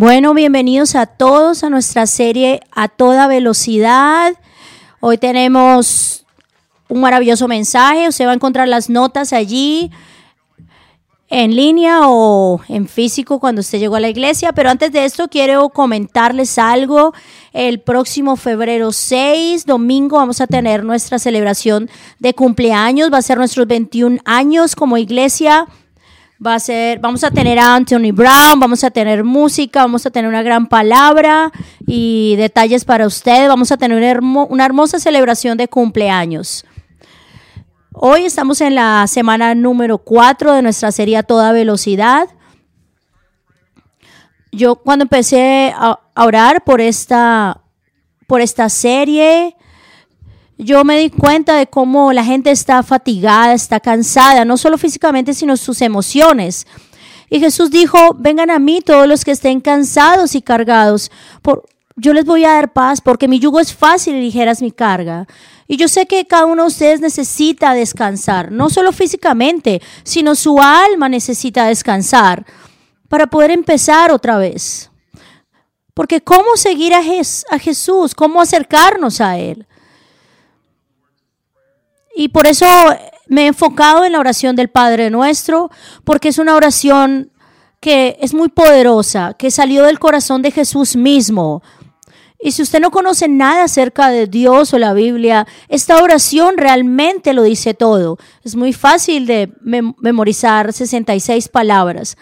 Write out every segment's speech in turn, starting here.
Bueno, bienvenidos a todos a nuestra serie A toda velocidad. Hoy tenemos un maravilloso mensaje. Usted va a encontrar las notas allí en línea o en físico cuando usted llegó a la iglesia. Pero antes de esto quiero comentarles algo. El próximo febrero 6, domingo, vamos a tener nuestra celebración de cumpleaños. Va a ser nuestros 21 años como iglesia. Va a ser, vamos a tener a Anthony Brown, vamos a tener música, vamos a tener una gran palabra y detalles para ustedes. Vamos a tener una hermosa celebración de cumpleaños. Hoy estamos en la semana número 4 de nuestra serie a toda velocidad. Yo cuando empecé a orar por esta, por esta serie, yo me di cuenta de cómo la gente está fatigada, está cansada, no solo físicamente, sino sus emociones. Y Jesús dijo, vengan a mí todos los que estén cansados y cargados. Por, yo les voy a dar paz porque mi yugo es fácil y ligera es mi carga. Y yo sé que cada uno de ustedes necesita descansar, no solo físicamente, sino su alma necesita descansar para poder empezar otra vez. Porque ¿cómo seguir a, a Jesús? ¿Cómo acercarnos a Él? Y por eso me he enfocado en la oración del Padre Nuestro, porque es una oración que es muy poderosa, que salió del corazón de Jesús mismo. Y si usted no conoce nada acerca de Dios o la Biblia, esta oración realmente lo dice todo. Es muy fácil de memorizar 66 palabras.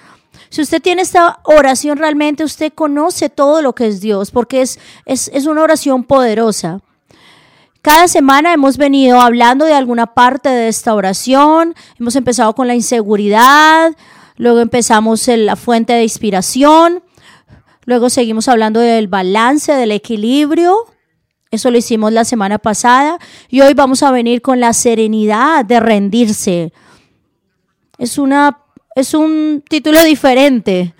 Si usted tiene esta oración realmente, usted conoce todo lo que es Dios, porque es, es, es una oración poderosa. Cada semana hemos venido hablando de alguna parte de esta oración. Hemos empezado con la inseguridad, luego empezamos en la fuente de inspiración, luego seguimos hablando del balance, del equilibrio. Eso lo hicimos la semana pasada y hoy vamos a venir con la serenidad de rendirse. Es una es un título diferente.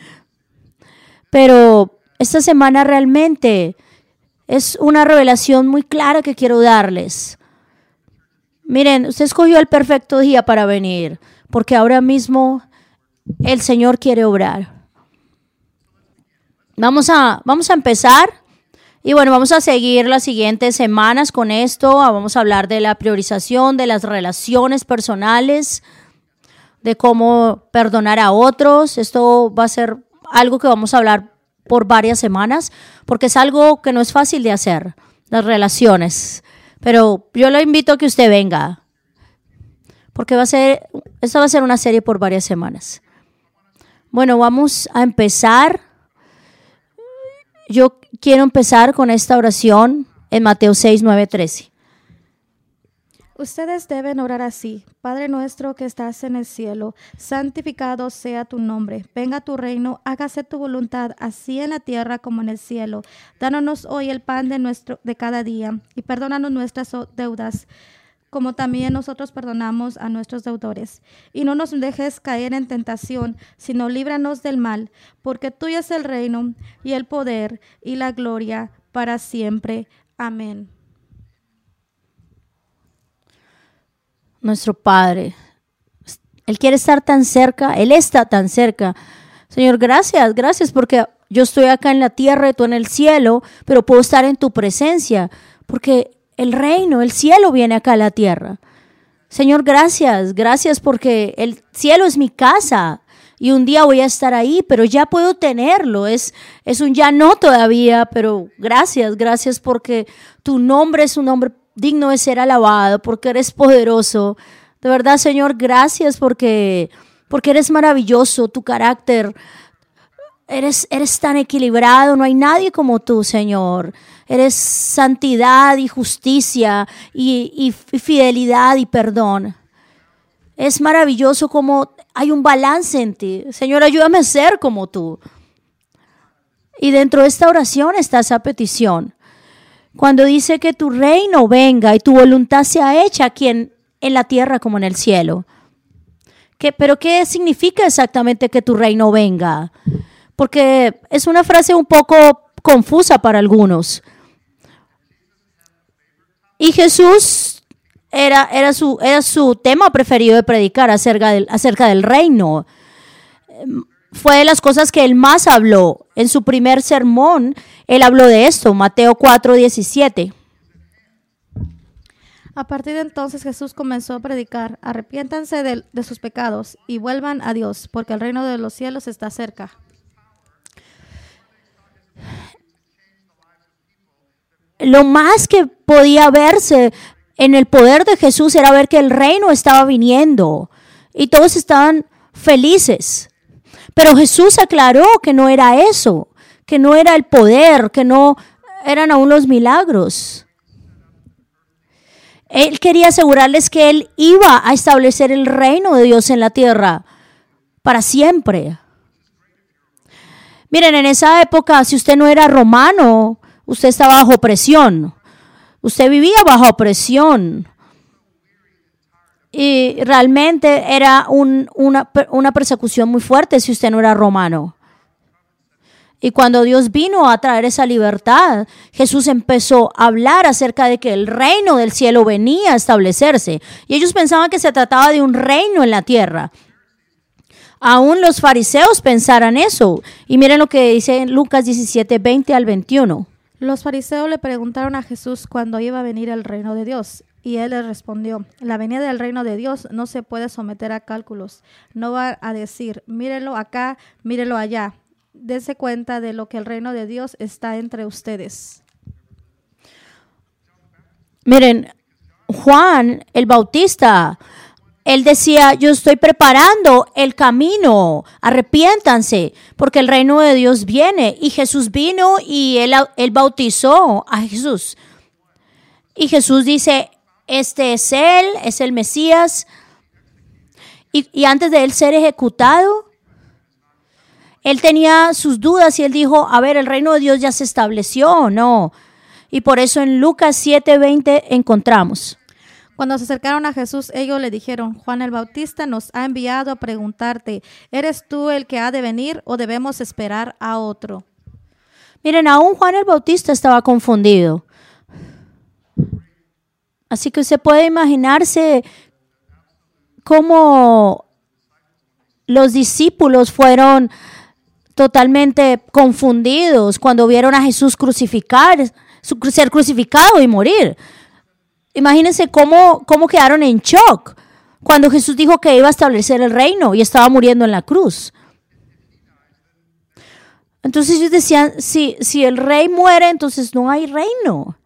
Pero esta semana realmente es una revelación muy clara que quiero darles. Miren, usted escogió el perfecto día para venir, porque ahora mismo el Señor quiere obrar. Vamos a, vamos a empezar y bueno, vamos a seguir las siguientes semanas con esto. Vamos a hablar de la priorización, de las relaciones personales, de cómo perdonar a otros. Esto va a ser algo que vamos a hablar por varias semanas, porque es algo que no es fácil de hacer, las relaciones. Pero yo lo invito a que usted venga, porque va a ser, esta va a ser una serie por varias semanas. Bueno, vamos a empezar. Yo quiero empezar con esta oración en Mateo 6, 9, 13. Ustedes deben orar así. Padre nuestro que estás en el cielo, santificado sea tu nombre. Venga tu reino, hágase tu voluntad, así en la tierra como en el cielo. Dános hoy el pan de, nuestro, de cada día y perdónanos nuestras deudas como también nosotros perdonamos a nuestros deudores. Y no nos dejes caer en tentación, sino líbranos del mal, porque tuyo es el reino y el poder y la gloria para siempre. Amén. Nuestro Padre. Él quiere estar tan cerca, Él está tan cerca. Señor, gracias, gracias porque yo estoy acá en la tierra y tú en el cielo, pero puedo estar en tu presencia, porque el reino, el cielo viene acá a la tierra. Señor, gracias, gracias porque el cielo es mi casa y un día voy a estar ahí, pero ya puedo tenerlo. Es, es un ya no todavía, pero gracias, gracias porque tu nombre es un nombre digno de ser alabado, porque eres poderoso. De verdad, Señor, gracias porque, porque eres maravilloso, tu carácter. Eres, eres tan equilibrado, no hay nadie como tú, Señor. Eres santidad y justicia y, y fidelidad y perdón. Es maravilloso como hay un balance en ti. Señor, ayúdame a ser como tú. Y dentro de esta oración está esa petición. Cuando dice que tu reino venga y tu voluntad sea hecha aquí en, la tierra como en el cielo. ¿Qué, pero ¿qué significa exactamente que tu reino venga? Porque es una frase un poco confusa para algunos. Y Jesús era, era, su, era su tema preferido de predicar acerca del, acerca del reino. Fue de las cosas que él más habló. En su primer sermón, él habló de esto, Mateo 4, 17. A partir de entonces Jesús comenzó a predicar, arrepiéntanse de, de sus pecados y vuelvan a Dios, porque el reino de los cielos está cerca. Lo más que podía verse en el poder de Jesús era ver que el reino estaba viniendo y todos estaban felices. Pero Jesús aclaró que no era eso, que no era el poder, que no eran aún los milagros. Él quería asegurarles que Él iba a establecer el reino de Dios en la tierra para siempre. Miren, en esa época, si usted no era romano, usted estaba bajo presión. Usted vivía bajo presión. Y realmente era una, persecución muy fuerte si usted no era romano. Y cuando Dios vino a traer esa libertad, Jesús empezó a hablar acerca de que el reino del cielo venía a establecerse. Y ellos pensaban que se trataba de un reino en la tierra. Aún los fariseos pensaran eso. Y miren lo que dice Lucas 17, 20 al 21. Los fariseos le preguntaron a Jesús cuándo iba a venir el reino de Dios. Y él les respondió, la venida del reino de Dios no se puede someter a cálculos. No va a decir, mírelo acá, mírelo allá. Dese cuenta de lo que el reino de Dios está entre ustedes. Miren, Juan el Bautista él decía, yo estoy preparando el camino, arrepiéntanse, porque el reino de Dios viene. Y Jesús vino y él, él bautizó a Jesús. Y Jesús dice, este es Él, es el Mesías. Y, y antes de Él ser ejecutado, Él tenía sus dudas y Él dijo, a ver, el reino de Dios ya se estableció o no. Y por eso en Lucas 7:20 encontramos. Cuando se acercaron a Jesús, ellos le dijeron, Juan el Bautista nos ha enviado a preguntarte, ¿eres tú el que ha de venir o debemos esperar a otro? Miren, aún Juan el Bautista estaba confundido. Así que usted puede imaginarse cómo los discípulos fueron totalmente confundidos cuando vieron a Jesús crucificar, ser crucificado y morir. Imagínense cómo, cómo quedaron en shock cuando Jesús dijo que iba a establecer el reino y estaba muriendo en la cruz. Entonces ellos decían, si, si el rey muere, entonces no hay reino.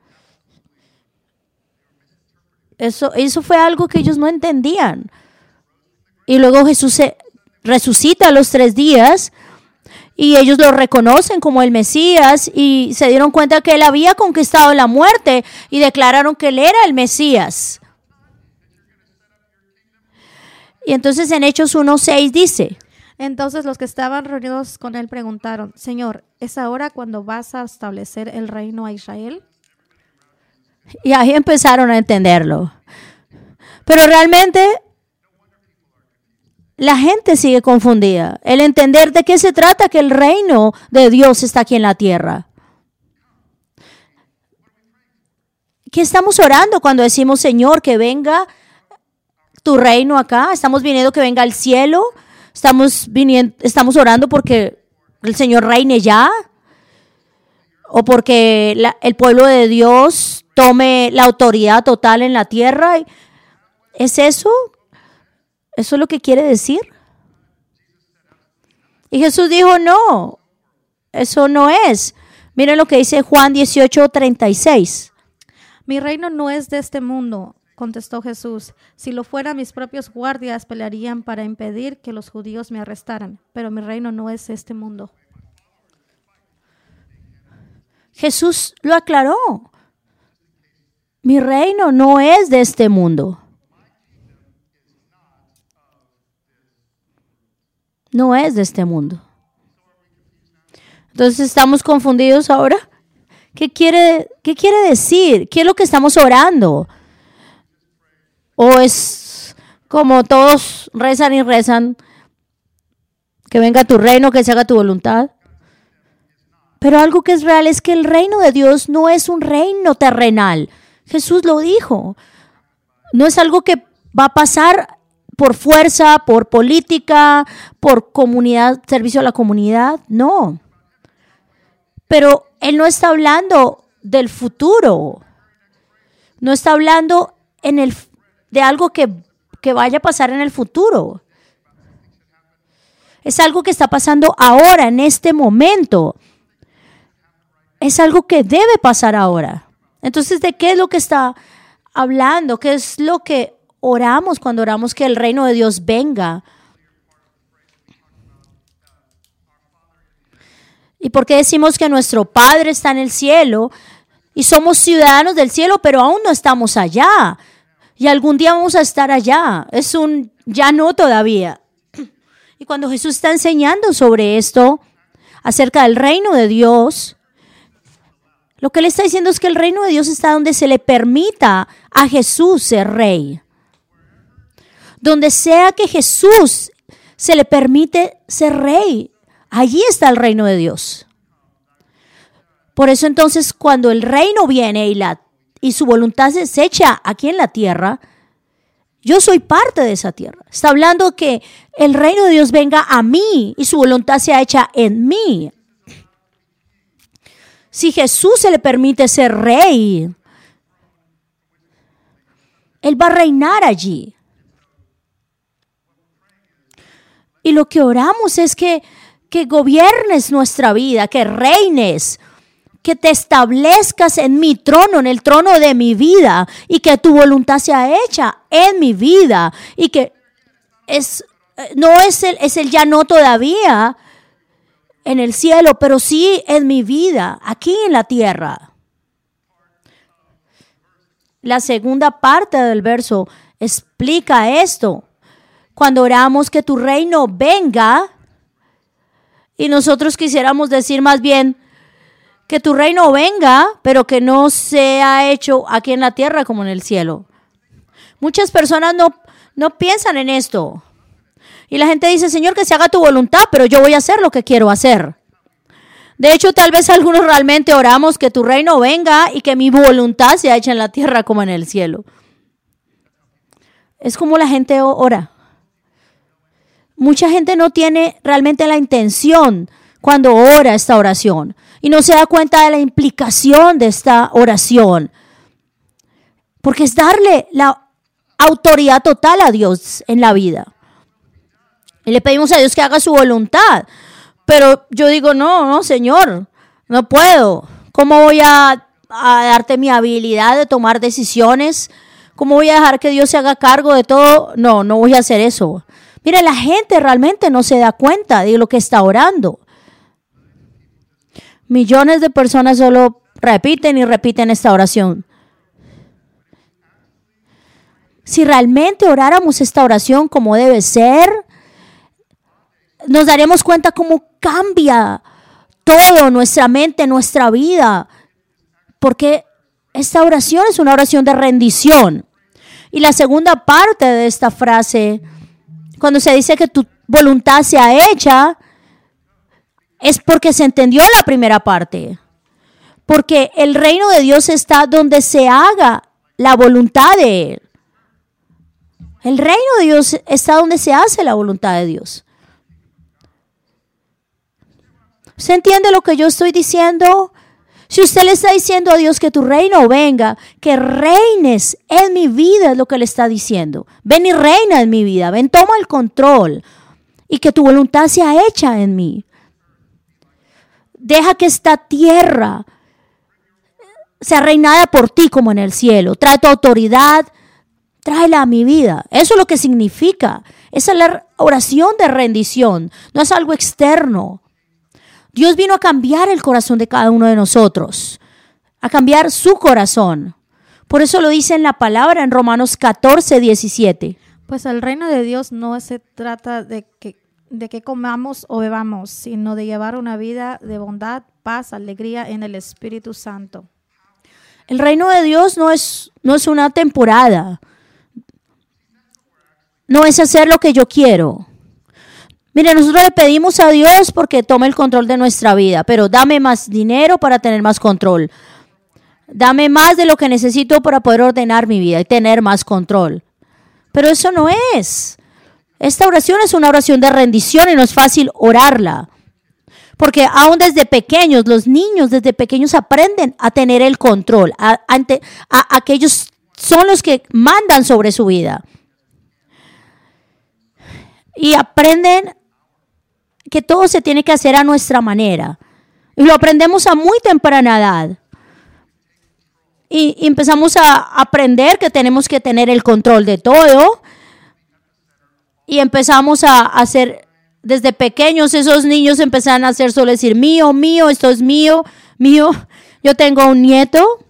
Eso, eso fue algo que ellos no entendían. Y luego Jesús se resucita a los tres días y ellos lo reconocen como el Mesías y se dieron cuenta que él había conquistado la muerte y declararon que él era el Mesías. Y entonces en Hechos 1.6 dice, entonces los que estaban reunidos con él preguntaron, Señor, ¿es ahora cuando vas a establecer el reino a Israel? Y ahí empezaron a entenderlo. Pero realmente la gente sigue confundida. El entender de qué se trata que el reino de Dios está aquí en la tierra. ¿Qué estamos orando cuando decimos, Señor, que venga tu reino acá? Estamos viniendo que venga el cielo. Estamos, viniendo, estamos orando porque el Señor reine ya. O porque el pueblo de Dios tome la autoridad total en la tierra. ¿Es eso? ¿Eso es lo que quiere decir? Y Jesús dijo, no, eso no es. Miren lo que dice Juan 18, 36. Mi reino no es de este mundo, contestó Jesús. Si lo fuera, mis propios guardias pelearían para impedir que los judíos me arrestaran, pero mi reino no es este mundo. Jesús lo aclaró. Mi reino no es de este mundo. no es de este mundo. Entonces estamos confundidos ahora. ¿Qué quiere, ¿Qué quiere decir? ¿Qué es lo que estamos orando? ¿O es como todos rezan y rezan, que venga tu reino, que se haga tu voluntad? Pero algo que es real es que el reino de Dios no es un reino terrenal. Jesús lo dijo. No es algo que va a pasar por fuerza, por política, por comunidad, servicio a la comunidad. No. Pero Él no está hablando del futuro. No está hablando en el, de algo que, que vaya a pasar en el futuro. Es algo que está pasando ahora, en este momento. Es algo que debe pasar ahora. Entonces, ¿de qué es lo que está hablando? ¿Qué es lo que oramos cuando oramos que el reino de Dios venga? ¿Y por qué decimos que nuestro Padre está en el cielo y somos ciudadanos del cielo, pero aún no estamos allá? Y algún día vamos a estar allá. Es un ya no todavía. Y cuando Jesús está enseñando sobre esto, acerca del reino de Dios, lo que le está diciendo es que el reino de Dios está donde se le permita a Jesús ser rey. Donde sea que Jesús se le permite ser rey, allí está el reino de Dios. Por eso entonces cuando el reino viene y, la, y su voluntad se echa aquí en la tierra, yo soy parte de esa tierra. Está hablando que el reino de Dios venga a mí y su voluntad sea hecha en mí. Si Jesús se le permite ser rey, Él va a reinar allí. Y lo que oramos es que, que gobiernes nuestra vida, que reines, que te establezcas en mi trono, en el trono de mi vida, y que tu voluntad sea hecha en mi vida, y que es, no es el, es el ya no todavía en el cielo, pero sí en mi vida, aquí en la tierra. La segunda parte del verso explica esto. Cuando oramos que tu reino venga, y nosotros quisiéramos decir más bien, que tu reino venga, pero que no sea hecho aquí en la tierra como en el cielo. Muchas personas no, no piensan en esto. Y la gente dice, Señor, que se haga tu voluntad, pero yo voy a hacer lo que quiero hacer. De hecho, tal vez algunos realmente oramos que tu reino venga y que mi voluntad sea hecha en la tierra como en el cielo. Es como la gente ora. Mucha gente no tiene realmente la intención cuando ora esta oración y no se da cuenta de la implicación de esta oración. Porque es darle la autoridad total a Dios en la vida. Le pedimos a Dios que haga su voluntad. Pero yo digo, no, no, Señor, no puedo. ¿Cómo voy a, a darte mi habilidad de tomar decisiones? ¿Cómo voy a dejar que Dios se haga cargo de todo? No, no voy a hacer eso. Mire, la gente realmente no se da cuenta de lo que está orando. Millones de personas solo repiten y repiten esta oración. Si realmente oráramos esta oración como debe ser, nos daremos cuenta cómo cambia todo nuestra mente, nuestra vida. Porque esta oración es una oración de rendición. Y la segunda parte de esta frase, cuando se dice que tu voluntad sea hecha, es porque se entendió la primera parte. Porque el reino de Dios está donde se haga la voluntad de Él. El reino de Dios está donde se hace la voluntad de Dios. ¿Se entiende lo que yo estoy diciendo? Si usted le está diciendo a Dios que tu reino venga, que reines en mi vida, es lo que le está diciendo. Ven y reina en mi vida, ven, toma el control y que tu voluntad sea hecha en mí. Deja que esta tierra sea reinada por ti como en el cielo. Trae tu autoridad, tráela a mi vida. Eso es lo que significa. Esa es la oración de rendición. No es algo externo. Dios vino a cambiar el corazón de cada uno de nosotros, a cambiar su corazón. Por eso lo dice en la palabra en Romanos 14, 17. Pues el reino de Dios no se trata de que de que comamos o bebamos, sino de llevar una vida de bondad, paz, alegría en el Espíritu Santo. El reino de Dios no es, no es una temporada. No es hacer lo que yo quiero. Mire, nosotros le pedimos a Dios porque tome el control de nuestra vida, pero dame más dinero para tener más control. Dame más de lo que necesito para poder ordenar mi vida y tener más control. Pero eso no es. Esta oración es una oración de rendición y no es fácil orarla. Porque aún desde pequeños, los niños desde pequeños aprenden a tener el control, a, ante, a, que son los que mandan sobre su vida. Y aprenden que todo se tiene que hacer a nuestra manera. Y lo aprendemos a muy temprana edad. Y, empezamos a aprender que tenemos que tener el control de todo. Y empezamos a hacer, desde pequeños esos niños empezaron a hacer solo decir, mío, mío, esto es mío, mío. Yo tengo un nieto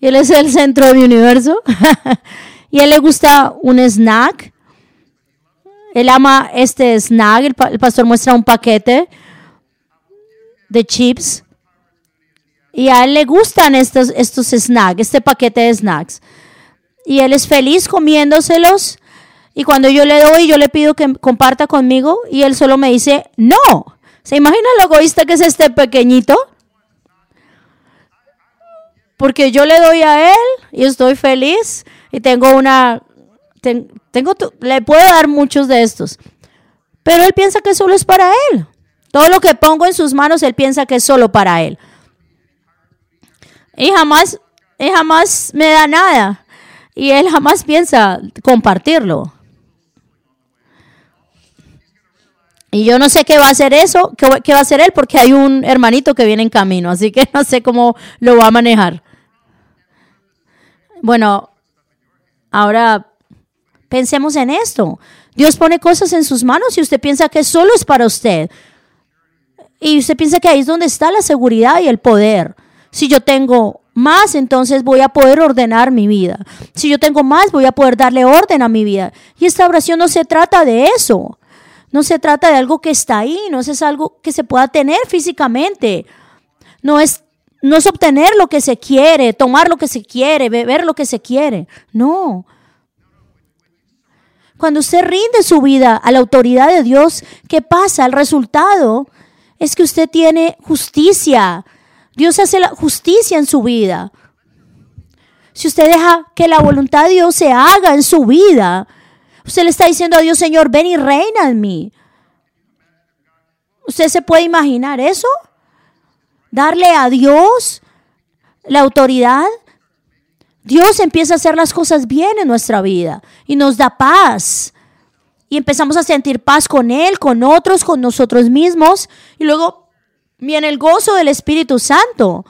y él es el centro de mi universo. y a él le gusta un snack. Él ama este snack. el pastor muestra un paquete de chips. Y a él le gustan estos, estos snacks, este paquete de snacks. Y él es feliz comiéndoselos. Y cuando yo le doy, yo le pido que comparta conmigo y él solo me dice, no. ¿Se imagina lo egoísta que es este pequeñito? Porque yo le doy a él y estoy feliz y tengo una, tengo, le puedo dar muchos de estos. Pero él piensa que solo es para él. Todo lo que pongo en sus manos, él piensa que es solo para él. Y jamás, y jamás me da nada. Y él jamás piensa compartirlo. Y yo no sé qué va a hacer eso, qué, qué, va a hacer él, porque hay un hermanito que viene en camino, así que no sé cómo lo va a manejar. Bueno, ahora pensemos en esto. Dios pone cosas en sus manos y usted piensa que solo es para usted. Y usted piensa que ahí es donde está la seguridad y el poder. Si yo tengo más, entonces voy a poder ordenar mi vida. Si yo tengo más, voy a poder darle orden a mi vida. Y esta oración no se trata de eso. No se trata de algo que está ahí, no es algo que se pueda tener físicamente. No es, no es obtener lo que se quiere, tomar lo que se quiere, beber lo que se quiere. No. Cuando usted rinde su vida a la autoridad de Dios, ¿qué pasa? El resultado es que usted tiene justicia, Dios hace la justicia en su vida. Si usted deja que la voluntad de Dios se haga en su vida, usted le está diciendo a Dios, Señor, ven y reina en mí. ¿Usted se puede imaginar eso? Darle a Dios la autoridad. Dios empieza a hacer las cosas bien en nuestra vida y nos da paz. Y empezamos a sentir paz con Él, con otros, con nosotros mismos. Y luego viene el gozo del Espíritu Santo.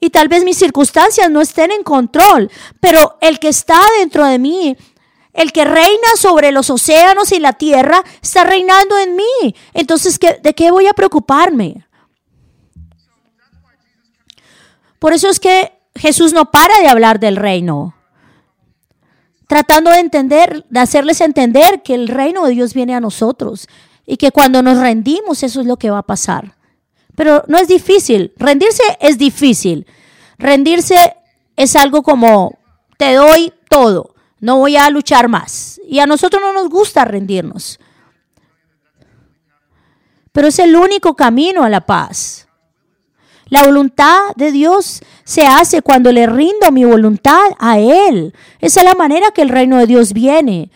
Y tal vez mis circunstancias no estén en control, pero el que está dentro de mí, el que reina sobre los océanos y la tierra, está reinando en mí. Entonces, ¿de qué voy a preocuparme? Por eso es que Jesús no para de hablar del reino, tratando de entender, de hacerles entender que el reino de Dios viene a nosotros y que cuando nos rendimos eso es lo que va a pasar. Pero no es difícil. Rendirse es difícil. Rendirse es algo como, te doy todo, no voy a luchar más. Y a nosotros no nos gusta rendirnos. Pero es el único camino a la paz. La voluntad de Dios se hace cuando le rindo mi voluntad a Él. Esa es la manera que el reino de Dios viene.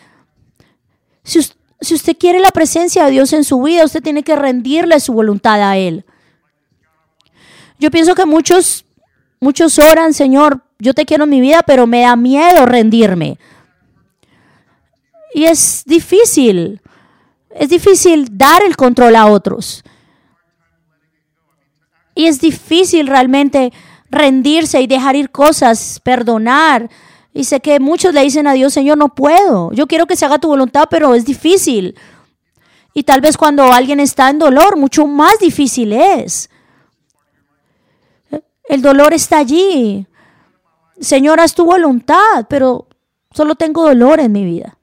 Si usted, quiere la presencia de Dios en su vida, usted tiene que rendirle su voluntad a Él. Yo pienso que muchos, muchos oran, Señor, yo te quiero en mi vida, pero me da miedo rendirme. Y es difícil, es difícil dar el control a otros. Y es difícil realmente rendirse y dejar ir cosas, perdonar. Y sé que muchos le dicen a Dios, Señor, no puedo. Yo quiero que se haga tu voluntad, pero es difícil. Y tal vez cuando alguien está en dolor, mucho más difícil es. El dolor está allí. Señor, haz tu voluntad, pero solo tengo dolor en mi vida.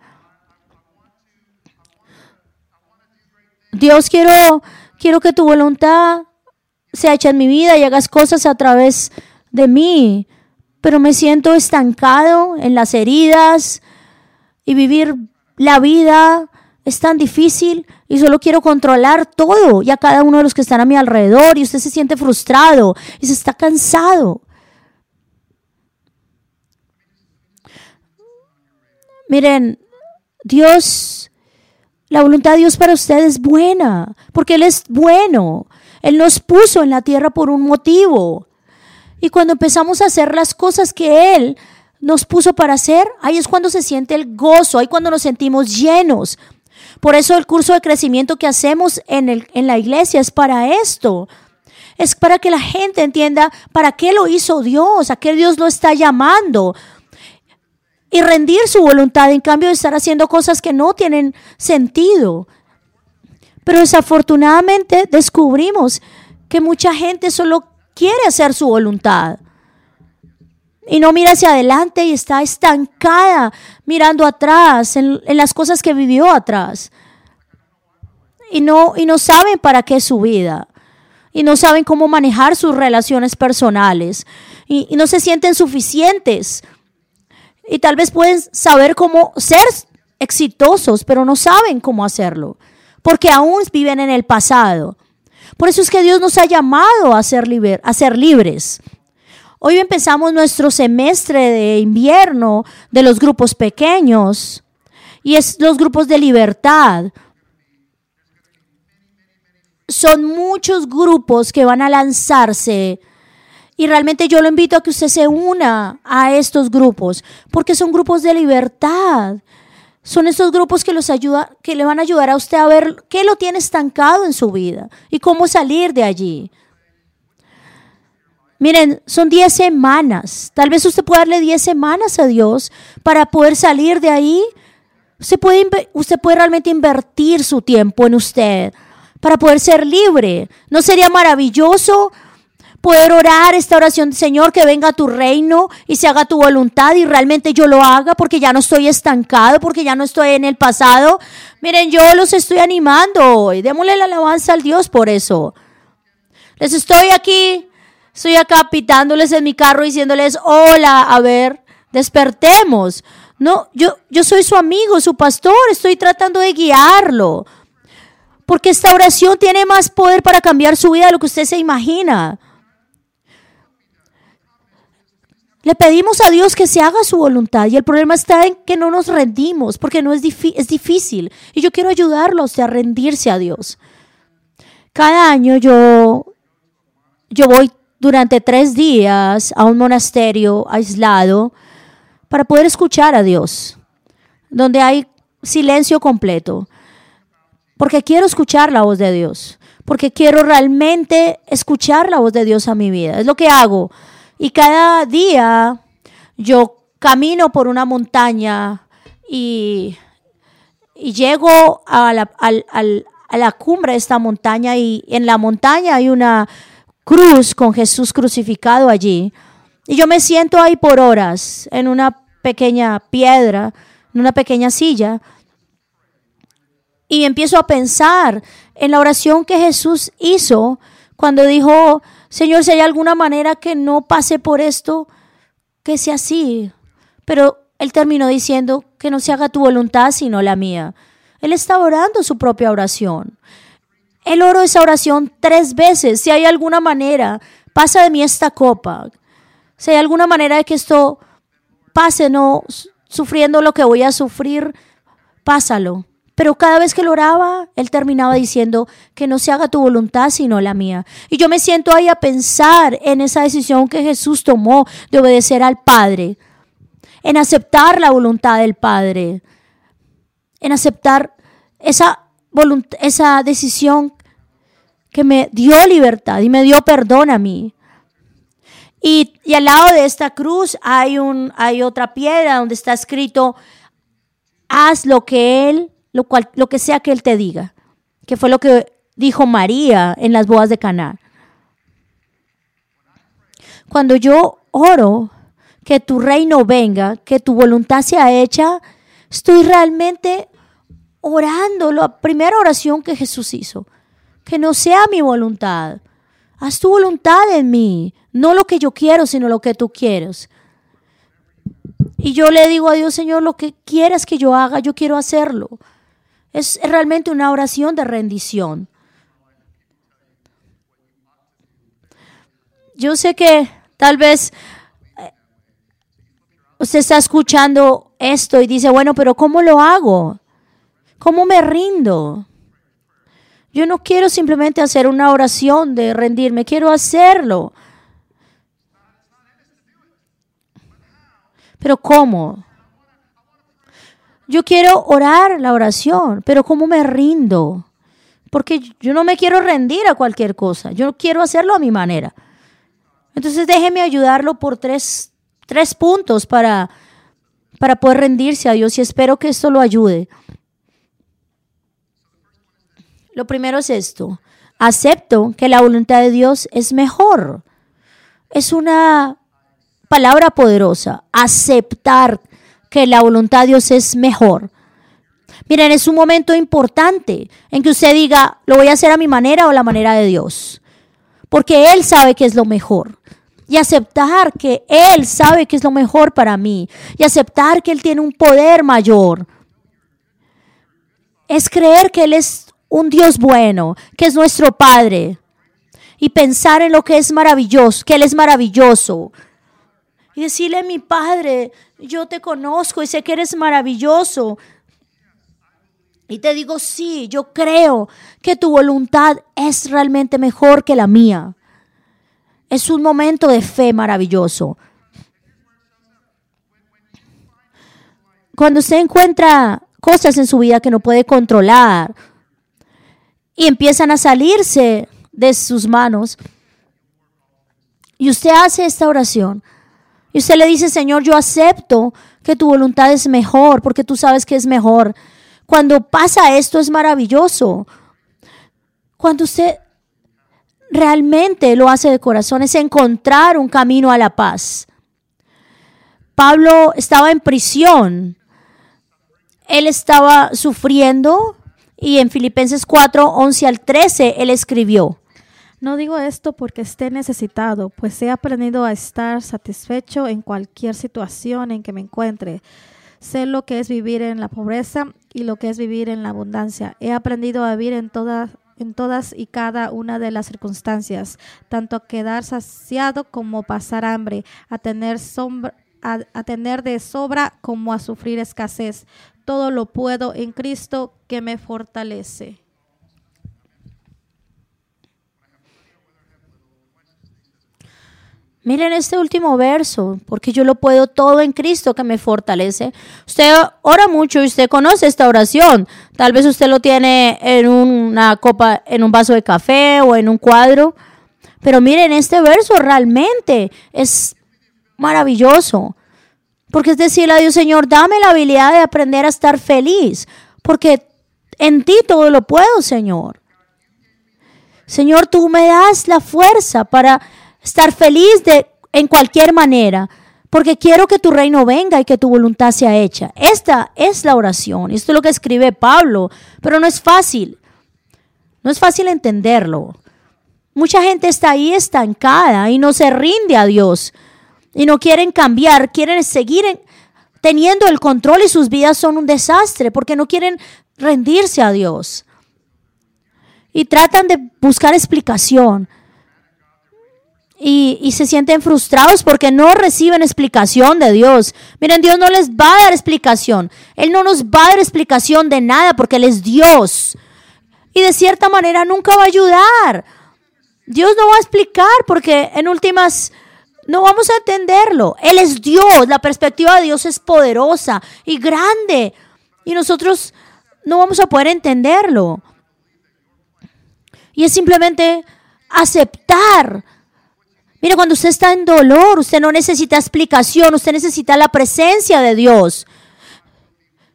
Dios, quiero, quiero que tu voluntad se hecha en mi vida y hagas cosas a través de mí, pero me siento estancado en las heridas y vivir la vida es tan difícil y solo quiero controlar todo y a cada uno de los que están a mi alrededor y usted se siente frustrado y se está cansado. Miren, Dios La voluntad de Dios para usted es buena, porque Él es bueno. Él nos puso en la tierra por un motivo. Y cuando empezamos a hacer las cosas que Él nos puso para hacer, ahí es cuando se siente el gozo, ahí cuando nos sentimos llenos. Por eso el curso de crecimiento que hacemos en, el, en la iglesia es para esto. Es para que la gente entienda para qué lo hizo Dios, a qué Dios lo está llamando. Y rendir su voluntad en cambio de estar haciendo cosas que no tienen sentido. Pero desafortunadamente descubrimos que mucha gente solo quiere hacer su voluntad. Y no mira hacia adelante y está estancada mirando atrás en, las cosas que vivió atrás. Y no, y no saben para qué es su vida. Y no saben cómo manejar sus relaciones personales. Y, y no se sienten suficientes. Y tal vez pueden saber cómo ser exitosos, pero no saben cómo hacerlo. Porque aún viven en el pasado. Por eso es que Dios nos ha llamado a ser, libres. Hoy empezamos nuestro semestre de invierno de los grupos pequeños y es los grupos de libertad. Son muchos grupos que van a lanzarse y realmente yo lo invito a que usted se una a estos grupos porque son grupos de libertad. Son estos grupos que, los ayuda, que le van a ayudar a usted a ver qué lo tiene estancado en su vida y cómo salir de allí. Miren, son 10 semanas. Tal vez usted pueda darle 10 semanas a Dios para poder salir de ahí. Usted puede, usted puede realmente invertir su tiempo en usted para poder ser libre. ¿No sería maravilloso poder orar esta oración, Señor, que venga a tu reino y se haga tu voluntad y realmente yo lo haga porque ya no estoy estancado, porque ya no estoy en el pasado? Miren, yo los estoy animando hoy. Démosle la alabanza al Dios por eso. Les estoy aquí Estoy acá pitándoles en mi carro diciéndoles, hola, a ver, despertemos. No, yo, yo soy su amigo, su pastor, estoy tratando de guiarlo. Porque esta oración tiene más poder para cambiar su vida de lo que usted se imagina. Le pedimos a Dios que se haga su voluntad y el problema está en que no nos rendimos porque no es, es difícil. Y yo quiero ayudarlos a rendirse a Dios. Cada año yo, yo voy durante tres días a un monasterio aislado para poder escuchar a Dios, donde hay silencio completo, porque quiero escuchar la voz de Dios, porque quiero realmente escuchar la voz de Dios a mi vida. Es lo que hago. Y cada día yo camino por una montaña y, llego a la, a la cumbre de esta montaña y en la montaña hay una cruz con Jesús crucificado allí. Y yo me siento ahí por horas en una pequeña piedra, en una pequeña silla. Y empiezo a pensar en la oración que Jesús hizo cuando dijo, Señor, si hay alguna manera que no pase por esto, que sea así. Pero él terminó diciendo que no se haga tu voluntad sino la mía. Él estaba orando su propia oración. Él oró esa oración tres veces. Si hay alguna manera, pasa de mí esta copa. Si hay alguna manera de que esto pase, no sufriendo lo que voy a sufrir, pásalo. Pero cada vez que lo oraba, él terminaba diciendo que no se haga tu voluntad sino la mía. Y yo me siento ahí a pensar en esa decisión que Jesús tomó de obedecer al Padre, en aceptar la voluntad del Padre, en aceptar esa, esa decisión que me dio libertad y me dio perdón a mí. Y, al lado de esta cruz hay, un, hay otra piedra donde está escrito, haz lo que Él, lo, cual, lo que sea que Él te diga, que fue lo que dijo María en las bodas de Caná. Cuando yo oro que tu reino venga, que tu voluntad sea hecha, estoy realmente orando la primera oración que Jesús hizo que no sea mi voluntad. Haz tu voluntad en mí, no lo que yo quiero, sino lo que tú quieres. Y yo le digo a Dios, Señor, lo que quieras que yo haga, yo quiero hacerlo. Es realmente una oración de rendición. Yo sé que tal vez eh, usted está escuchando esto y dice, bueno, pero ¿cómo lo hago? ¿Cómo me rindo? Yo no quiero simplemente hacer una oración de rendirme, quiero hacerlo. Pero ¿cómo? Yo quiero orar la oración, pero ¿cómo me rindo? Porque yo no me quiero rendir a cualquier cosa, yo quiero hacerlo a mi manera. Entonces déjeme ayudarlo por tres, tres puntos para, para poder rendirse a Dios y espero que esto lo ayude. Lo primero es esto. Acepto que la voluntad de Dios es mejor. Es una palabra poderosa. Aceptar que la voluntad de Dios es mejor. Miren, es un momento importante en que usted diga, lo voy a hacer a mi manera o la manera de Dios. Porque Él sabe que es lo mejor. Y aceptar que Él sabe que es lo mejor para mí. Y aceptar que Él tiene un poder mayor. Es creer que Él es un Dios bueno, que es nuestro Padre, y pensar en lo que es maravilloso, que Él es maravilloso. Y decirle, mi Padre, yo te conozco y sé que eres maravilloso. Y te digo, sí, yo creo que tu voluntad es realmente mejor que la mía. Es un momento de fe maravilloso. Cuando usted encuentra cosas en su vida que no puede controlar, y empiezan a salirse de sus manos. Y usted hace esta oración. Y usted le dice, Señor, yo acepto que tu voluntad es mejor, porque tú sabes que es mejor. Cuando pasa esto es maravilloso. Cuando usted realmente lo hace de corazón, es encontrar un camino a la paz. Pablo estaba en prisión. Él estaba sufriendo, y en Filipenses 4, 11 al 13, él escribió. No digo esto porque esté necesitado, pues he aprendido a estar satisfecho en cualquier situación en que me encuentre. Sé lo que es vivir en la pobreza y lo que es vivir en la abundancia. He aprendido a vivir en todas en todas y cada una de las circunstancias, tanto a quedar saciado como pasar hambre, a tener sombra, a, tener de sobra como a sufrir escasez todo lo puedo en Cristo que me fortalece. Miren este último verso, porque yo lo puedo todo en Cristo que me fortalece. Usted ora mucho y usted conoce esta oración. Tal vez usted lo tiene en una copa, en un vaso de café o en un cuadro. Pero miren, este verso realmente es maravilloso. Porque es decirle a Dios, Señor, dame la habilidad de aprender a estar feliz, porque en ti todo lo puedo, Señor. Señor, tú me das la fuerza para estar feliz de, en cualquier manera, porque quiero que tu reino venga y que tu voluntad sea hecha. Esta es la oración, esto es lo que escribe Pablo, pero no es fácil, no es fácil entenderlo. Mucha gente está ahí estancada y no se rinde a Dios y no quieren cambiar, quieren seguir teniendo el control y sus vidas son un desastre porque no quieren rendirse a Dios. Y tratan de buscar explicación. Y, se sienten frustrados porque no reciben explicación de Dios. Miren, Dios no les va a dar explicación. Él no nos va a dar explicación de nada porque Él es Dios. Y de cierta manera nunca va a ayudar. Dios no va a explicar porque en últimas no vamos a entenderlo. Él es Dios, la perspectiva de Dios es poderosa y grande. Y nosotros no vamos a poder entenderlo. Y es simplemente aceptar. Mire, cuando usted está en dolor, usted no necesita explicación, usted necesita la presencia de Dios.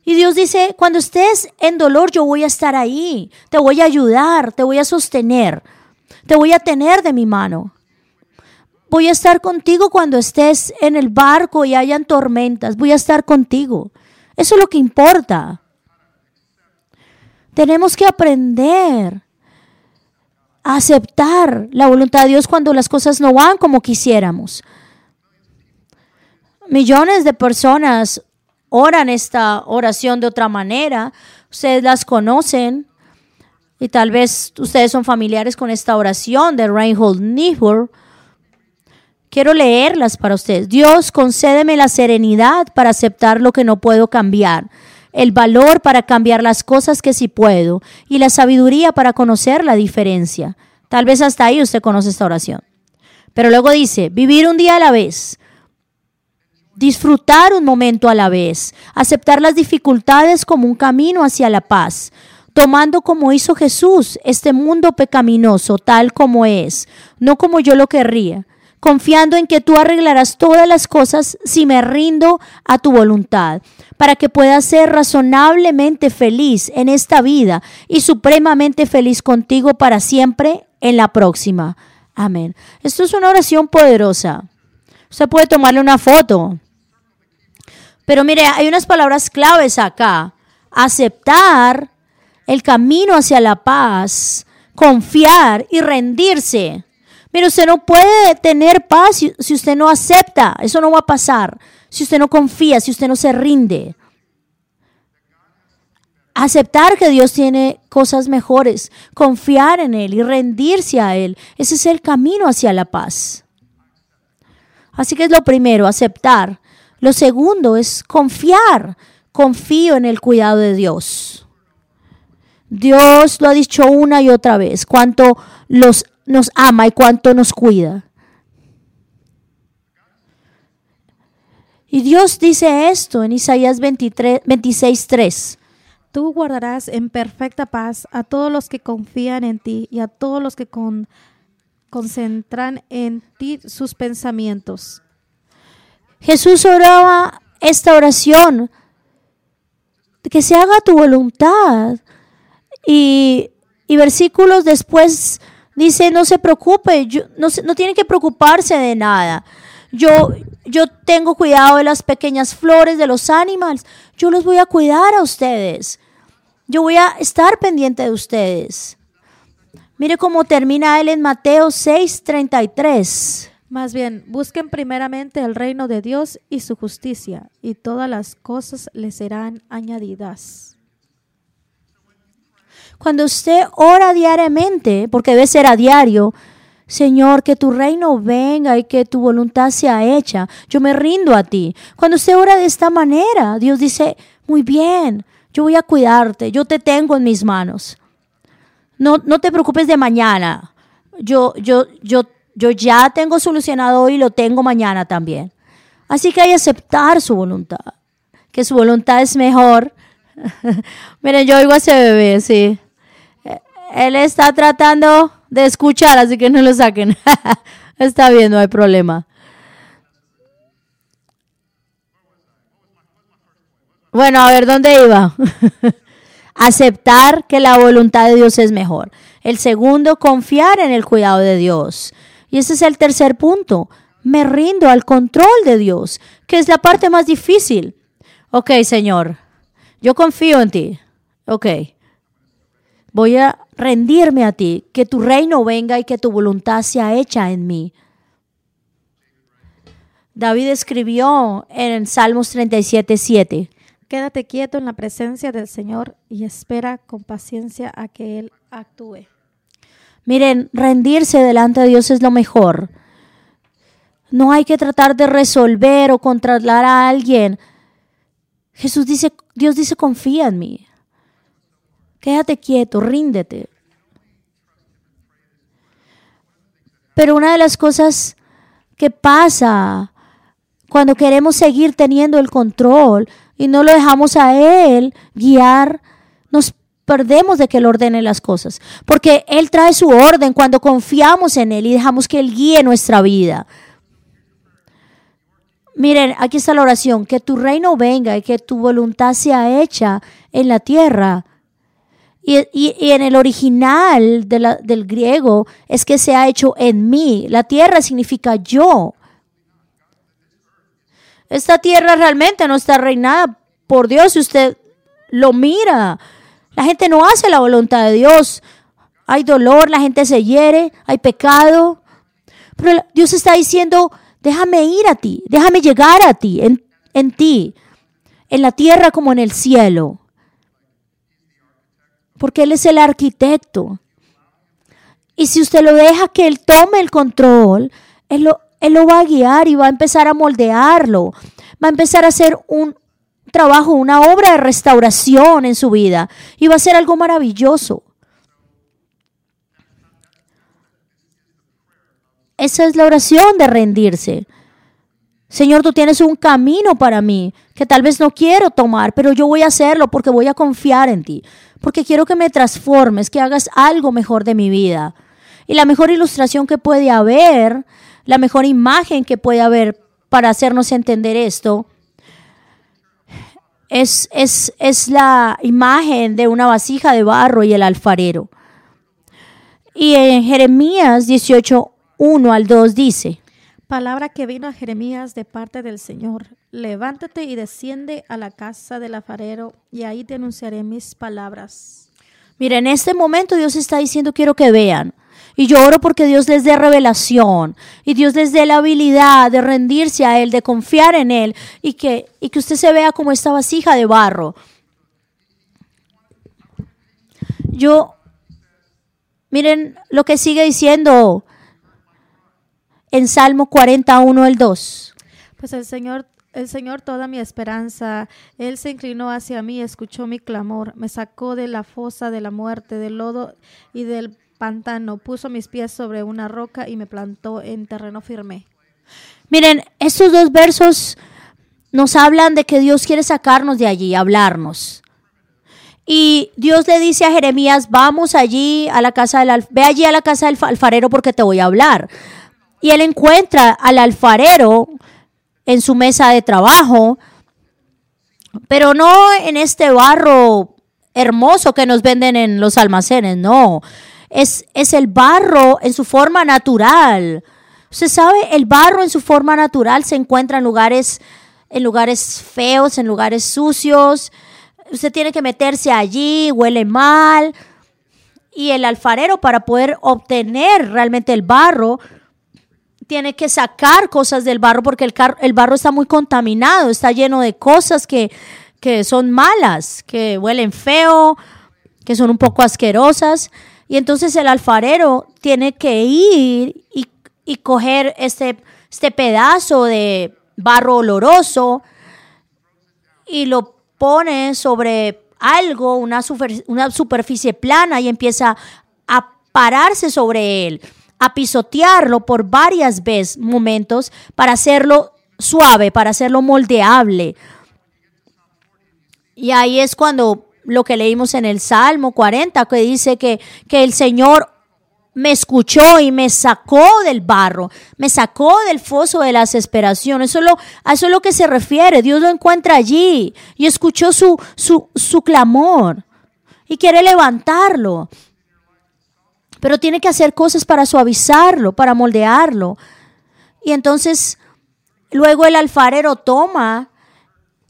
Y Dios dice, cuando estés en dolor, yo voy a estar ahí, te voy a ayudar, te voy a sostener, te voy a tener de mi mano. Voy a estar contigo cuando estés en el barco y hayan tormentas. Voy a estar contigo. Eso es lo que importa. Tenemos que aprender aceptar la voluntad de Dios cuando las cosas no van como quisiéramos. Millones de personas oran esta oración de otra manera. Ustedes las conocen y tal vez ustedes son familiares con esta oración de Reinhold Niebuhr Quiero leerlas para ustedes. Dios, concédeme la serenidad para aceptar lo que no puedo cambiar, el valor para cambiar las cosas que sí puedo y la sabiduría para conocer la diferencia. Tal vez hasta ahí usted conoce esta oración. Pero luego dice, vivir un día a la vez, disfrutar un momento a la vez, aceptar las dificultades como un camino hacia la paz, tomando como hizo Jesús este mundo pecaminoso tal como es, no como yo lo querría, confiando en que tú arreglarás todas las cosas si me rindo a tu voluntad, para que pueda ser razonablemente feliz en esta vida y supremamente feliz contigo para siempre en la próxima. Amén. Esto es una oración poderosa. Usted puede tomarle una foto. Pero mire, hay unas palabras claves acá. Aceptar el camino hacia la paz, confiar y rendirse. Mire, usted no puede tener paz si, usted no acepta. Eso no va a pasar. Si usted no confía, si usted no se rinde. Aceptar que Dios tiene cosas mejores, confiar en Él y rendirse a Él. Ese es el camino hacia la paz. Así que es lo primero, aceptar. Lo segundo es confiar. Confío en el cuidado de Dios. Dios lo ha dicho una y otra vez, cuánto los, nos ama y cuánto nos cuida. Y Dios dice esto en Isaías 23, 26, 3. Tú guardarás en perfecta paz a todos los que confían en ti y a todos los que concentran en ti sus pensamientos. Jesús oraba esta oración, que se haga tu voluntad. Y, versículos después dice, no se preocupe, no, no tiene que preocuparse de nada. Yo, yo tengo cuidado de las pequeñas flores, de los animales. Yo los voy a cuidar a ustedes. Yo voy a estar pendiente de ustedes. Mire cómo termina él en Mateo 6:33. Más bien, busquen primeramente el reino de Dios y su justicia, y todas las cosas les serán añadidas. Cuando usted ora diariamente, porque debe ser a diario, Señor, que tu reino venga y que tu voluntad sea hecha. Yo me rindo a ti. Cuando usted ora de esta manera, Dios dice, muy bien, yo voy a cuidarte, yo te tengo en mis manos. No, no te preocupes de mañana. Yo, yo, yo, yo ya tengo solucionado hoy y lo tengo mañana también. Así que hay que aceptar su voluntad, que su voluntad es mejor. Miren, yo oigo a ese bebé, sí. Él está tratando de escuchar, así que no lo saquen. está bien, no hay problema. Bueno, a ver, ¿dónde iba? Aceptar que la voluntad de Dios es mejor. El segundo, confiar en el cuidado de Dios. Y ese es el tercer punto. Me rindo al control de Dios, que es la parte más difícil. Ok, Señor, yo confío en ti. Ok, Voy a rendirme a ti, que tu reino venga y que tu voluntad sea hecha en mí. David escribió en Salmos 37, 7. Quédate quieto en la presencia del Señor y espera con paciencia a que Él actúe. Miren, rendirse delante de Dios es lo mejor. No hay que tratar de resolver o controlar a alguien. Jesús dice, Dios dice, confía en mí. Quédate quieto, ríndete. Pero una de las cosas que pasa cuando queremos seguir teniendo el control y no lo dejamos a Él guiar, nos perdemos de que Él ordene las cosas. Porque Él trae su orden cuando confiamos en Él y dejamos que Él guíe nuestra vida. Miren, aquí está la oración, que tu reino venga y que tu voluntad sea hecha en la tierra y, en el original del griego es que se ha hecho en mí. La tierra significa yo. Esta tierra realmente no está reinada por Dios si usted lo mira. La gente no hace la voluntad de Dios. Hay dolor, la gente se hiere, hay pecado. Pero Dios está diciendo, déjame ir a ti, déjame llegar a ti, en, en ti, en la tierra como en el cielo porque Él es el arquitecto. Y si usted lo deja que Él tome el control, Él lo, él lo va a guiar y va a empezar a moldearlo. Va a empezar a hacer un trabajo, una obra de restauración en su vida y va a ser algo maravilloso. Esa es la oración de rendirse. Señor, tú tienes un camino para mí que tal vez no quiero tomar, pero yo voy a hacerlo porque voy a confiar en ti, porque quiero que me transformes, que hagas algo mejor de mi vida. Y la mejor ilustración que puede haber, la mejor imagen que puede haber para hacernos entender esto, es, es, es la imagen de una vasija de barro y el alfarero. Y en Jeremías 18, 1 al 2 dice, Palabra que vino a Jeremías de parte del Señor. Levántate y desciende a la casa del alfarero y ahí denunciaré mis palabras. Mira, en este momento Dios está diciendo quiero que vean. Y yo oro porque Dios les dé revelación y Dios les dé la habilidad de rendirse a Él, de confiar en Él y que, y que usted se vea como esta vasija de barro. Yo, miren lo que sigue diciendo en Salmo 41, el 2. Pues el Señor, el Señor toda mi esperanza, Él se inclinó hacia mí, escuchó mi clamor, me sacó de la fosa de la muerte, del lodo y del pantano, puso mis pies sobre una roca y me plantó en terreno firme. Miren, estos dos versos nos hablan de que Dios quiere sacarnos de allí, hablarnos. Y Dios le dice a Jeremías, vamos allí a la casa del ve allí a la casa del alfarero porque te voy a hablar. Y él encuentra al alfarero en su mesa de trabajo, pero no en este barro hermoso que nos venden en los almacenes, no. Es, es el barro en su forma natural. Usted sabe, el barro en su forma natural se encuentra en lugares, en lugares feos, en lugares sucios. Usted tiene que meterse allí, huele mal. Y el alfarero para poder obtener realmente el barro tiene que sacar cosas del barro porque el, el barro está muy contaminado, está lleno de cosas que, que son malas, que huelen feo, que son un poco asquerosas. Y entonces el alfarero tiene que ir y, y coger este, este pedazo de barro oloroso y lo pone sobre algo, una, una superficie plana y empieza a pararse sobre él a pisotearlo por varias veces, momentos, para hacerlo suave, para hacerlo moldeable. Y ahí es cuando lo que leímos en el Salmo 40, que dice que, que el Señor me escuchó y me sacó del barro, me sacó del foso de la desesperación. Eso es lo, eso es lo que se refiere. Dios lo encuentra allí y escuchó su, su, su clamor y quiere levantarlo pero tiene que hacer cosas para suavizarlo, para moldearlo. Y entonces luego el alfarero toma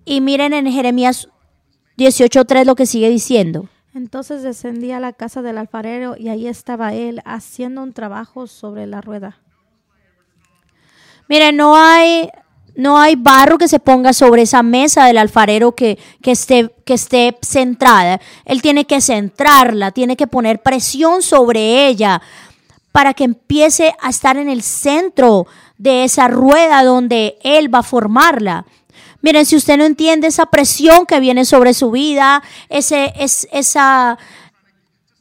y miren en Jeremías 18.3 lo que sigue diciendo. Entonces descendí a la casa del alfarero y ahí estaba él haciendo un trabajo sobre la rueda. Miren, no hay no hay barro que se ponga sobre esa mesa del alfarero que, esté, que esté centrada. Él tiene que centrarla, tiene que poner presión sobre ella para que empiece a estar en el centro de esa rueda donde Él va a formarla. Miren, si usted no entiende esa presión que viene sobre su vida, ese, es, esa,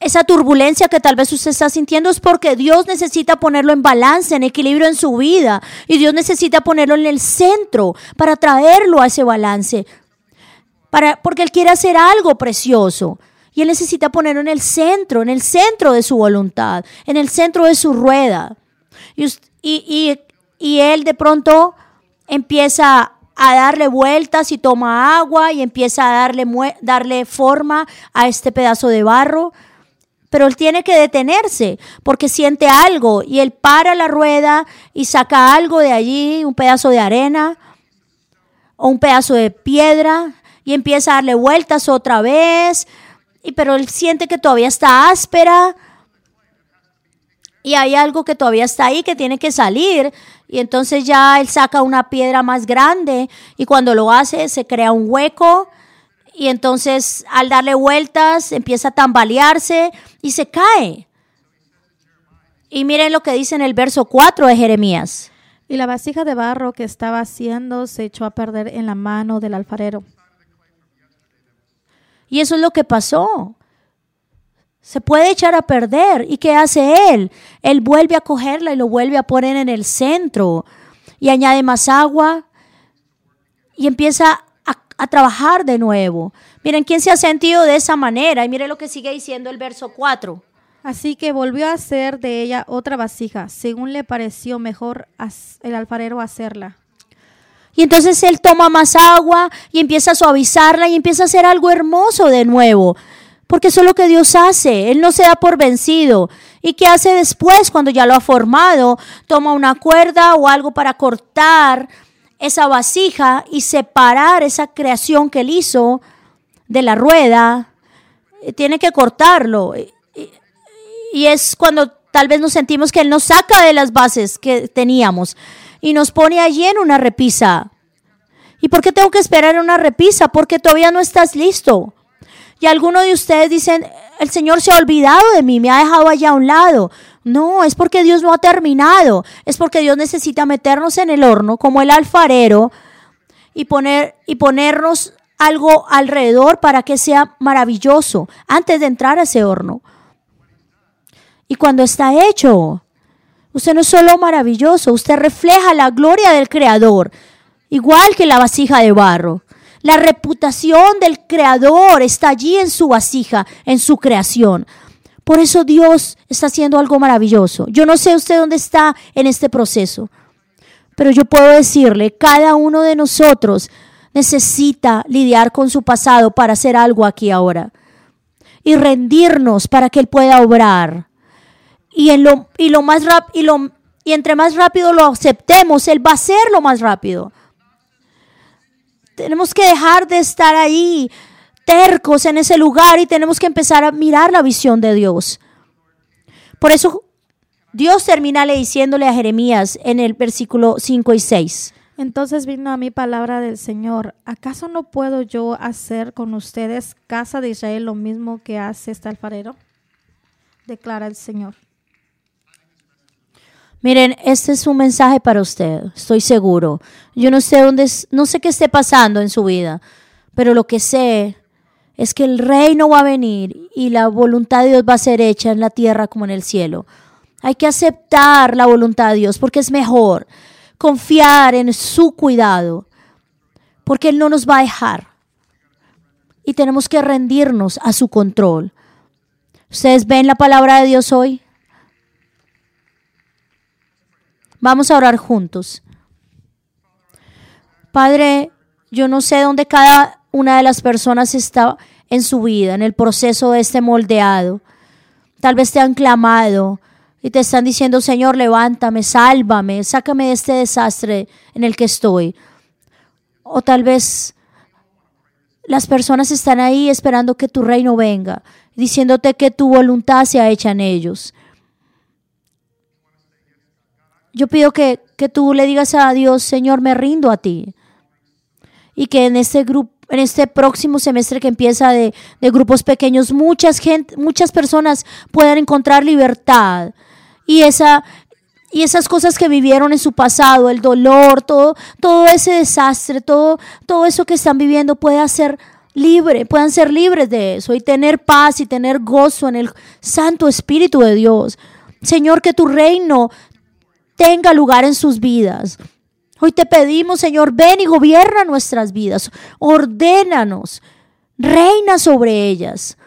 esa turbulencia que tal vez usted está sintiendo es porque Dios necesita ponerlo en balance, en equilibrio en su vida. Y Dios necesita ponerlo en el centro para traerlo a ese balance. Para, porque Él quiere hacer algo precioso. Y Él necesita ponerlo en el centro, en el centro de su voluntad, en el centro de su rueda. Y, y, y Él de pronto empieza a darle vueltas y toma agua y empieza a darle, darle forma a este pedazo de barro pero él tiene que detenerse porque siente algo y él para la rueda y saca algo de allí, un pedazo de arena o un pedazo de piedra y empieza a darle vueltas otra vez, y, pero él siente que todavía está áspera y hay algo que todavía está ahí que tiene que salir y entonces ya él saca una piedra más grande y cuando lo hace se crea un hueco y entonces al darle vueltas empieza a tambalearse y se cae. Y miren lo que dice en el verso 4 de Jeremías. Y la vasija de barro que estaba haciendo se echó a perder en la mano del alfarero. Y eso es lo que pasó. Se puede echar a perder. ¿Y qué hace él? Él vuelve a cogerla y lo vuelve a poner en el centro. Y añade más agua y empieza a, trabajar de nuevo. Miren, ¿quién se ha sentido de esa manera? Y mire lo que sigue diciendo el verso 4. Así que volvió a hacer de ella otra vasija, según le pareció mejor el alfarero hacerla. Y entonces él toma más agua y empieza a suavizarla y empieza a hacer algo hermoso de nuevo. Porque eso es lo que Dios hace. Él no se da por vencido. ¿Y qué hace después cuando ya lo ha formado? Toma una cuerda o algo para cortar esa vasija y separar esa creación que él hizo de la rueda. Eh, Tiene que cortarlo. Y- es cuando tal vez nos sentimos que Él nos saca de las bases que teníamos y nos pone allí en una repisa. ¿Y por qué tengo que esperar en una repisa? Porque todavía no estás listo. Y algunos de ustedes dicen, el Señor se ha olvidado de mí, me ha dejado allá a un lado. No, es porque Dios no ha terminado. Es porque Dios necesita meternos en el horno como el alfarero y, poner, y ponernos algo alrededor para que sea maravilloso antes de entrar a ese horno. Y cuando está hecho, usted no es solo maravilloso, usted refleja la gloria del Creador, igual que la vasija de barro. La reputación del Creador está allí en su vasija, en su creación. Por eso Dios está haciendo algo maravilloso. Yo no sé usted dónde está en este proceso, pero yo puedo decirle, cada uno de nosotros necesita lidiar con su pasado para hacer algo aquí ahora y rendirnos para que Él pueda obrar. Y, en lo, más y entre más rápido lo aceptemos, Él va a hacerlo más rápido. Tenemos que dejar de estar ahí tercos en ese lugar y tenemos que empezar a mirar la visión de Dios. Por eso Dios termina le diciéndole a Jeremías en el versículo 5 y 6. Entonces vino a mí palabra del Señor. ¿Acaso no puedo yo hacer con ustedes, casa de Israel, lo mismo que hace este alfarero? Declara el Señor. Miren, este es un mensaje para usted, estoy seguro. Yo no sé dónde, no sé qué esté pasando en su vida, pero lo que sé es que el reino va a venir y la voluntad de Dios va a ser hecha en la tierra como en el cielo. Hay que aceptar la voluntad de Dios porque es mejor confiar en su cuidado, porque Él no nos va a dejar. Y tenemos que rendirnos a su control. ¿Ustedes ven la palabra de Dios hoy? Vamos a orar juntos. Padre, yo no sé dónde cada una de las personas está en su vida, en el proceso de este moldeado. Tal vez te han clamado y te están diciendo, Señor, levántame, sálvame, sácame de este desastre en el que estoy. O tal vez las personas están ahí esperando que tu reino venga, diciéndote que tu voluntad sea hecha en ellos. Yo pido que, que tú le digas a Dios, Señor, me rindo a ti. Y que en este grupo, en este próximo semestre que empieza de, grupos pequeños, muchas gente, muchas personas puedan encontrar libertad. Y esa, y esas cosas que vivieron en su pasado, el dolor, todo, todo ese desastre, todo, todo eso que están viviendo pueda ser libre, puedan ser libres de eso y tener paz y tener gozo en el Santo Espíritu de Dios. Señor, que tu reino tenga lugar en sus vidas. Hoy te pedimos, Señor, ven y gobierna nuestras vidas, ordénanos, reina sobre ellas.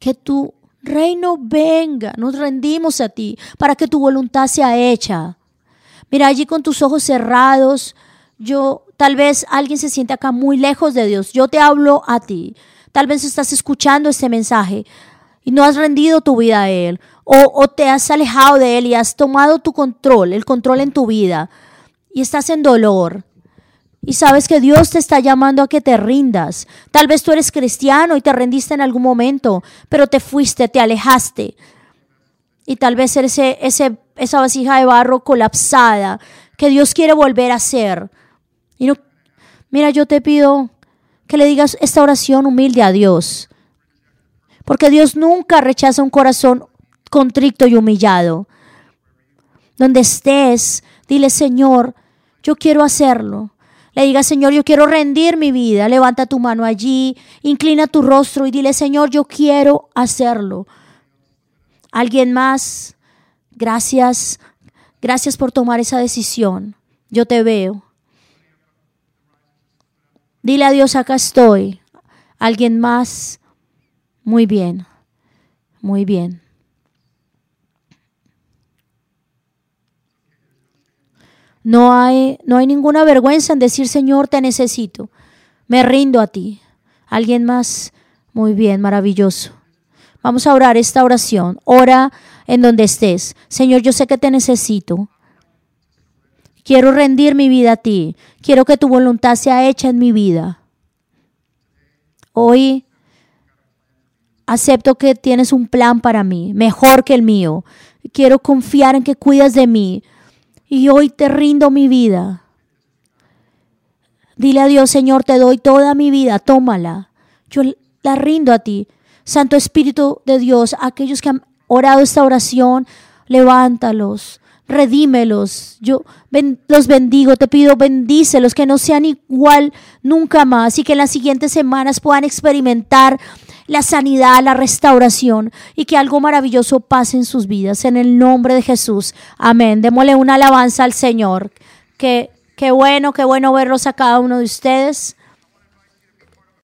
Que tu reino venga, nos rendimos a ti para que tu voluntad sea hecha. Mira, allí con tus ojos cerrados, yo tal vez alguien se siente acá muy lejos de Dios. Yo te hablo a ti. Tal vez estás escuchando este mensaje y no has rendido tu vida a Él o, o te has alejado de Él y has tomado tu control, el control en tu vida y estás en dolor. Y sabes que Dios te está llamando a que te rindas. Tal vez tú eres cristiano y te rendiste en algún momento, pero te fuiste, te alejaste. Y tal vez eres ese, esa vasija de barro colapsada que Dios quiere volver a hacer. Y no, mira, yo te pido que le digas esta oración humilde a Dios. Porque Dios nunca rechaza un corazón contrito y humillado. Donde estés, dile, Señor, yo quiero hacerlo. le diga, Señor, yo quiero rendir mi vida. Levanta tu mano allí, inclina tu rostro y dile, Señor, yo quiero hacerlo. ¿Alguien más? Gracias. Gracias por tomar esa decisión. Yo te veo. Dile a Dios, acá estoy. ¿Alguien más? Muy bien. Muy bien. No hay, no hay ninguna vergüenza en decir, Señor, te necesito. Me rindo a ti. ¿Alguien más? Muy bien, maravilloso. Vamos a orar esta oración. Ora en donde estés. Señor, yo sé que te necesito. Quiero rendir mi vida a ti. Quiero que tu voluntad sea hecha en mi vida. Hoy acepto que tienes un plan para mí, mejor que el mío. Quiero confiar en que cuidas de mí y hoy te rindo mi vida. Dile a Dios, Señor, te doy toda mi vida, tómala. Yo la rindo a ti. Santo Espíritu de Dios, aquellos que han orado esta oración, levántalos, redímelos. Yo los bendigo, te pido bendícelos, que no sean igual nunca más y que en las siguientes semanas puedan experimentar la sanidad, la restauración y que algo maravilloso pase en sus vidas. En el nombre de Jesús. Amén. Démosle una alabanza al Señor. Que, qué bueno, qué bueno verlos a cada uno de ustedes.